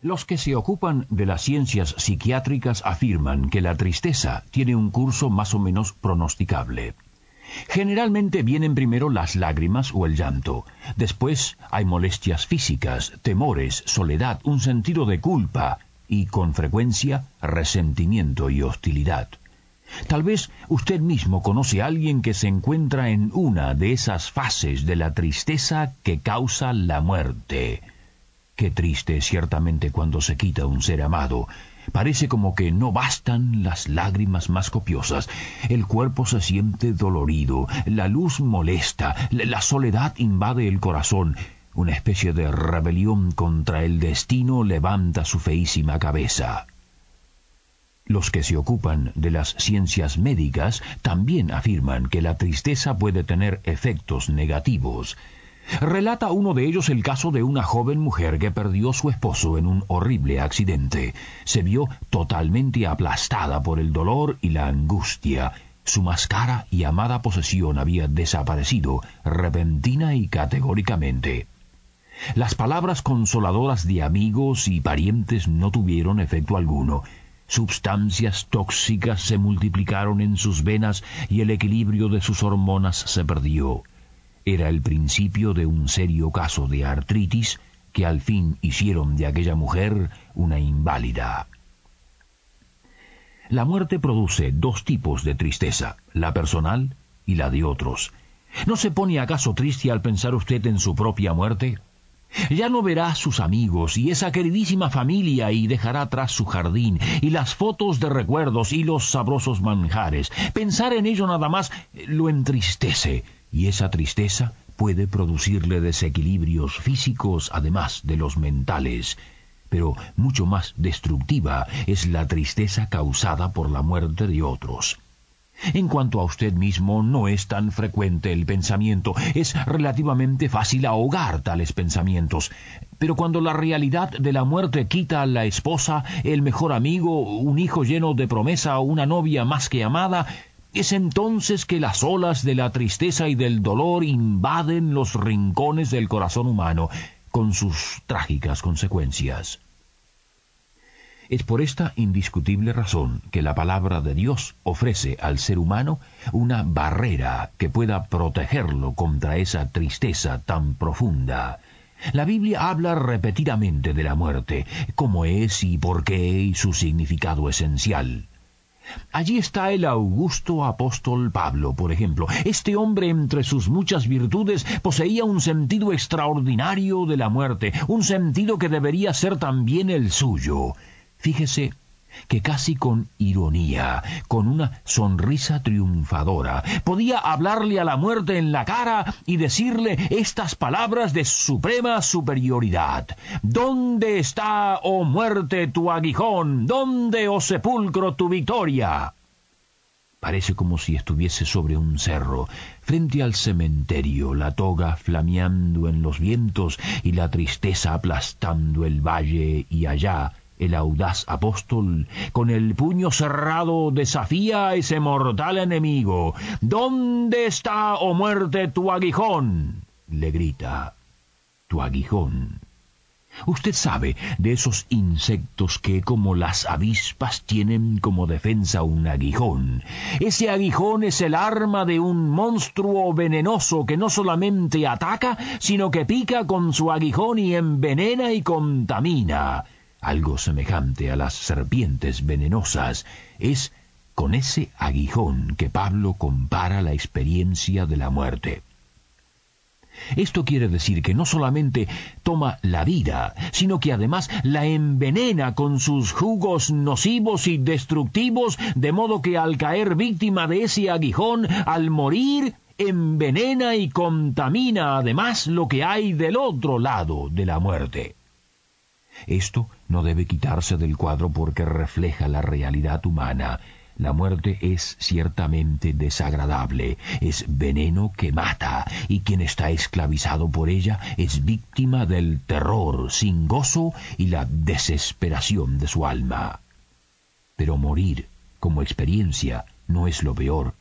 Los que se ocupan de las ciencias psiquiátricas afirman que la tristeza tiene un curso más o menos pronosticable. Generalmente vienen primero las lágrimas o el llanto. Después hay molestias físicas, temores, soledad, un sentido de culpa y, con frecuencia, resentimiento y hostilidad. Tal vez usted mismo conoce a alguien que se encuentra en una de esas fases de la tristeza que causa la muerte. Qué triste ciertamente cuando se quita un ser amado. Parece como que no bastan las lágrimas más copiosas. El cuerpo se siente dolorido, la luz molesta, la soledad invade el corazón. Una especie de rebelión contra el destino levanta su feísima cabeza. Los que se ocupan de las ciencias médicas también afirman que la tristeza puede tener efectos negativos. Relata uno de ellos el caso de una joven mujer que perdió su esposo en un horrible accidente. Se vio totalmente aplastada por el dolor y la angustia. Su más cara y amada posesión había desaparecido repentina y categóricamente. Las palabras consoladoras de amigos y parientes no tuvieron efecto alguno. Substancias tóxicas se multiplicaron en sus venas y el equilibrio de sus hormonas se perdió era el principio de un serio caso de artritis que al fin hicieron de aquella mujer una inválida. La muerte produce dos tipos de tristeza, la personal y la de otros. ¿No se pone acaso triste al pensar usted en su propia muerte? Ya no verá a sus amigos y esa queridísima familia y dejará atrás su jardín y las fotos de recuerdos y los sabrosos manjares. Pensar en ello nada más lo entristece y esa tristeza puede producirle desequilibrios físicos además de los mentales. Pero mucho más destructiva es la tristeza causada por la muerte de otros. En cuanto a usted mismo, no es tan frecuente el pensamiento, es relativamente fácil ahogar tales pensamientos. Pero cuando la realidad de la muerte quita a la esposa, el mejor amigo, un hijo lleno de promesa, una novia más que amada, es entonces que las olas de la tristeza y del dolor invaden los rincones del corazón humano, con sus trágicas consecuencias. Es por esta indiscutible razón que la palabra de Dios ofrece al ser humano una barrera que pueda protegerlo contra esa tristeza tan profunda. La Biblia habla repetidamente de la muerte, cómo es y por qué y su significado esencial. Allí está el augusto apóstol Pablo, por ejemplo. Este hombre, entre sus muchas virtudes, poseía un sentido extraordinario de la muerte, un sentido que debería ser también el suyo. Fíjese que casi con ironía, con una sonrisa triunfadora, podía hablarle a la muerte en la cara y decirle estas palabras de suprema superioridad. ¿Dónde está, oh muerte, tu aguijón? ¿Dónde, oh sepulcro, tu victoria? Parece como si estuviese sobre un cerro, frente al cementerio, la toga flameando en los vientos y la tristeza aplastando el valle y allá el audaz apóstol, con el puño cerrado, desafía a ese mortal enemigo. ¿Dónde está, oh muerte, tu aguijón? le grita. Tu aguijón. Usted sabe de esos insectos que, como las avispas, tienen como defensa un aguijón. Ese aguijón es el arma de un monstruo venenoso que no solamente ataca, sino que pica con su aguijón y envenena y contamina algo semejante a las serpientes venenosas, es con ese aguijón que Pablo compara la experiencia de la muerte. Esto quiere decir que no solamente toma la vida, sino que además la envenena con sus jugos nocivos y destructivos, de modo que al caer víctima de ese aguijón, al morir, envenena y contamina además lo que hay del otro lado de la muerte. Esto no debe quitarse del cuadro porque refleja la realidad humana. La muerte es ciertamente desagradable, es veneno que mata, y quien está esclavizado por ella es víctima del terror sin gozo y la desesperación de su alma. Pero morir como experiencia no es lo peor.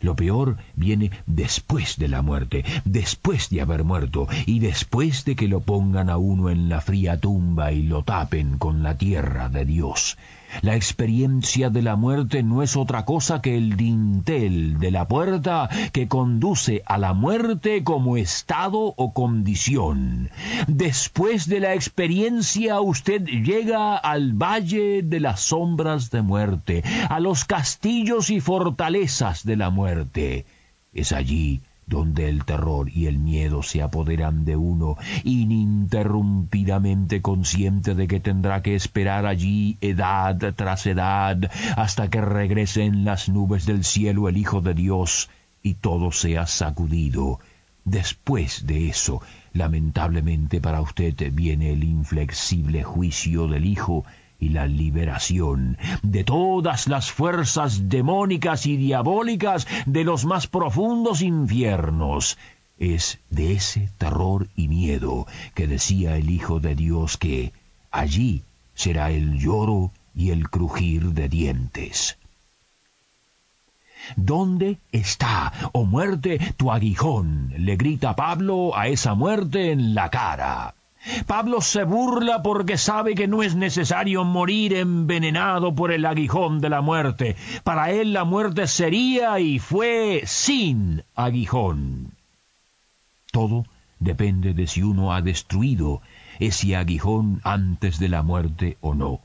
Lo peor viene después de la muerte, después de haber muerto y después de que lo pongan a uno en la fría tumba y lo tapen con la tierra de Dios. La experiencia de la muerte no es otra cosa que el dintel de la puerta que conduce a la muerte como estado o condición. Después de la experiencia usted llega al valle de las sombras de muerte, a los castillos y fortalezas de la muerte. Es allí donde el terror y el miedo se apoderan de uno, ininterrumpidamente consciente de que tendrá que esperar allí edad tras edad, hasta que regrese en las nubes del cielo el Hijo de Dios y todo sea sacudido. Después de eso, lamentablemente para usted viene el inflexible juicio del Hijo, y la liberación de todas las fuerzas demónicas y diabólicas de los más profundos infiernos. Es de ese terror y miedo que decía el Hijo de Dios que allí será el lloro y el crujir de dientes. ¿Dónde está, oh muerte, tu aguijón? le grita Pablo a esa muerte en la cara. Pablo se burla porque sabe que no es necesario morir envenenado por el aguijón de la muerte. Para él la muerte sería y fue sin aguijón. Todo depende de si uno ha destruido ese aguijón antes de la muerte o no.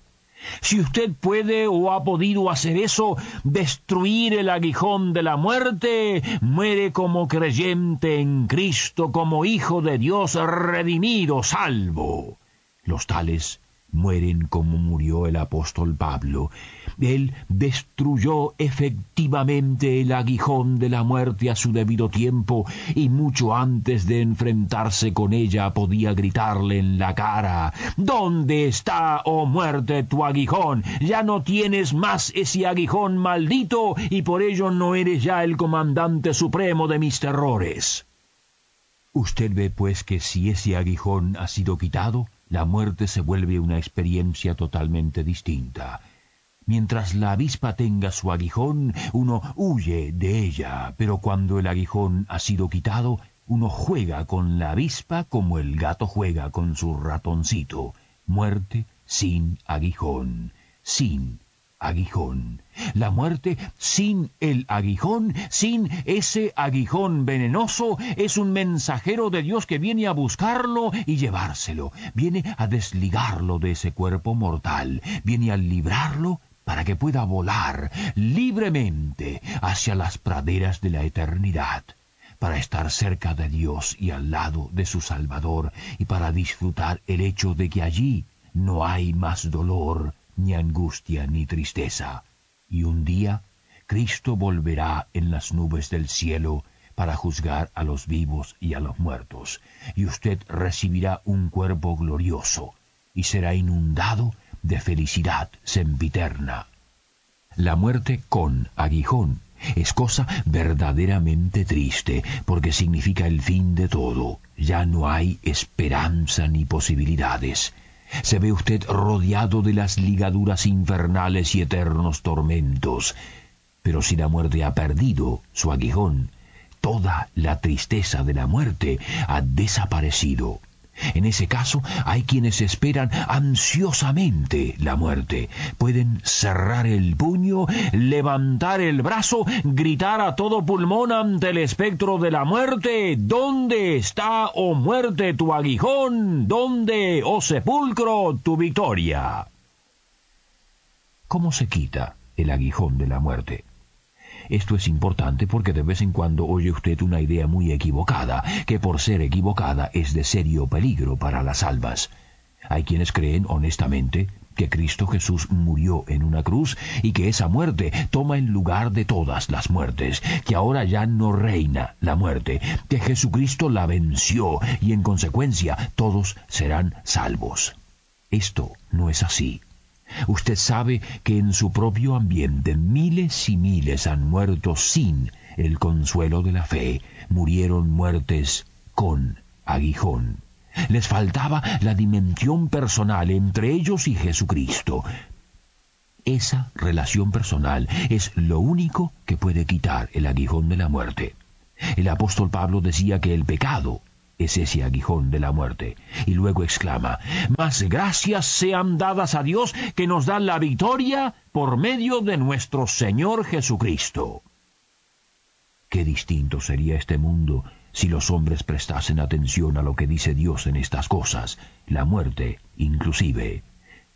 Si usted puede o ha podido hacer eso, destruir el aguijón de la muerte, muere como creyente en Cristo, como hijo de Dios redimido, salvo. Los tales mueren como murió el apóstol Pablo. Él destruyó efectivamente el aguijón de la muerte a su debido tiempo y mucho antes de enfrentarse con ella podía gritarle en la cara ¿Dónde está, oh muerte, tu aguijón? Ya no tienes más ese aguijón maldito y por ello no eres ya el comandante supremo de mis terrores. Usted ve pues que si ese aguijón ha sido quitado, la muerte se vuelve una experiencia totalmente distinta. Mientras la avispa tenga su aguijón, uno huye de ella, pero cuando el aguijón ha sido quitado, uno juega con la avispa como el gato juega con su ratoncito. Muerte sin aguijón, sin aguijón. La muerte sin el aguijón, sin ese aguijón venenoso, es un mensajero de Dios que viene a buscarlo y llevárselo, viene a desligarlo de ese cuerpo mortal, viene a librarlo para que pueda volar libremente hacia las praderas de la eternidad para estar cerca de Dios y al lado de su Salvador, y para disfrutar el hecho de que allí no hay más dolor, ni angustia ni tristeza. Y un día Cristo volverá en las nubes del cielo para juzgar a los vivos y a los muertos, y usted recibirá un cuerpo glorioso, y será inundado de felicidad sempiterna. La muerte con aguijón es cosa verdaderamente triste, porque significa el fin de todo. Ya no hay esperanza ni posibilidades se ve usted rodeado de las ligaduras infernales y eternos tormentos. Pero si la muerte ha perdido su aguijón, toda la tristeza de la muerte ha desaparecido. En ese caso hay quienes esperan ansiosamente la muerte. Pueden cerrar el puño, levantar el brazo, gritar a todo pulmón ante el espectro de la muerte. ¿Dónde está, oh muerte, tu aguijón? ¿Dónde, oh sepulcro, tu victoria? ¿Cómo se quita el aguijón de la muerte? Esto es importante porque de vez en cuando oye usted una idea muy equivocada, que por ser equivocada es de serio peligro para las almas. Hay quienes creen honestamente que Cristo Jesús murió en una cruz y que esa muerte toma el lugar de todas las muertes, que ahora ya no reina la muerte, que Jesucristo la venció y en consecuencia todos serán salvos. Esto no es así. Usted sabe que en su propio ambiente miles y miles han muerto sin el consuelo de la fe, murieron muertes con aguijón. Les faltaba la dimensión personal entre ellos y Jesucristo. Esa relación personal es lo único que puede quitar el aguijón de la muerte. El apóstol Pablo decía que el pecado es ese aguijón de la muerte. Y luego exclama, Mas gracias sean dadas a Dios que nos da la victoria por medio de nuestro Señor Jesucristo. Qué distinto sería este mundo si los hombres prestasen atención a lo que dice Dios en estas cosas, la muerte inclusive.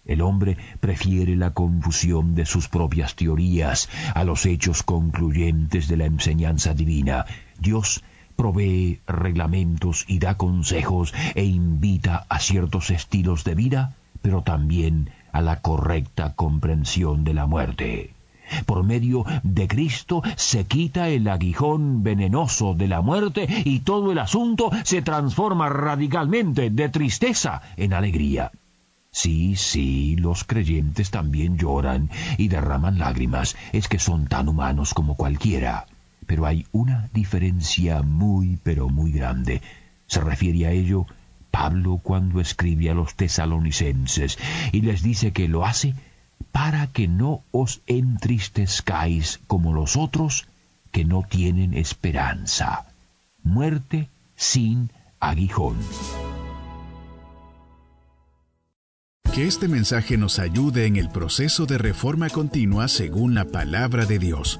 El hombre prefiere la confusión de sus propias teorías a los hechos concluyentes de la enseñanza divina. Dios provee reglamentos y da consejos e invita a ciertos estilos de vida, pero también a la correcta comprensión de la muerte. Por medio de Cristo se quita el aguijón venenoso de la muerte y todo el asunto se transforma radicalmente de tristeza en alegría. Sí, sí, los creyentes también lloran y derraman lágrimas, es que son tan humanos como cualquiera. Pero hay una diferencia muy, pero muy grande. Se refiere a ello Pablo cuando escribe a los tesalonicenses y les dice que lo hace para que no os entristezcáis como los otros que no tienen esperanza. Muerte sin aguijón. Que este mensaje nos ayude en el proceso de reforma continua según la palabra de Dios.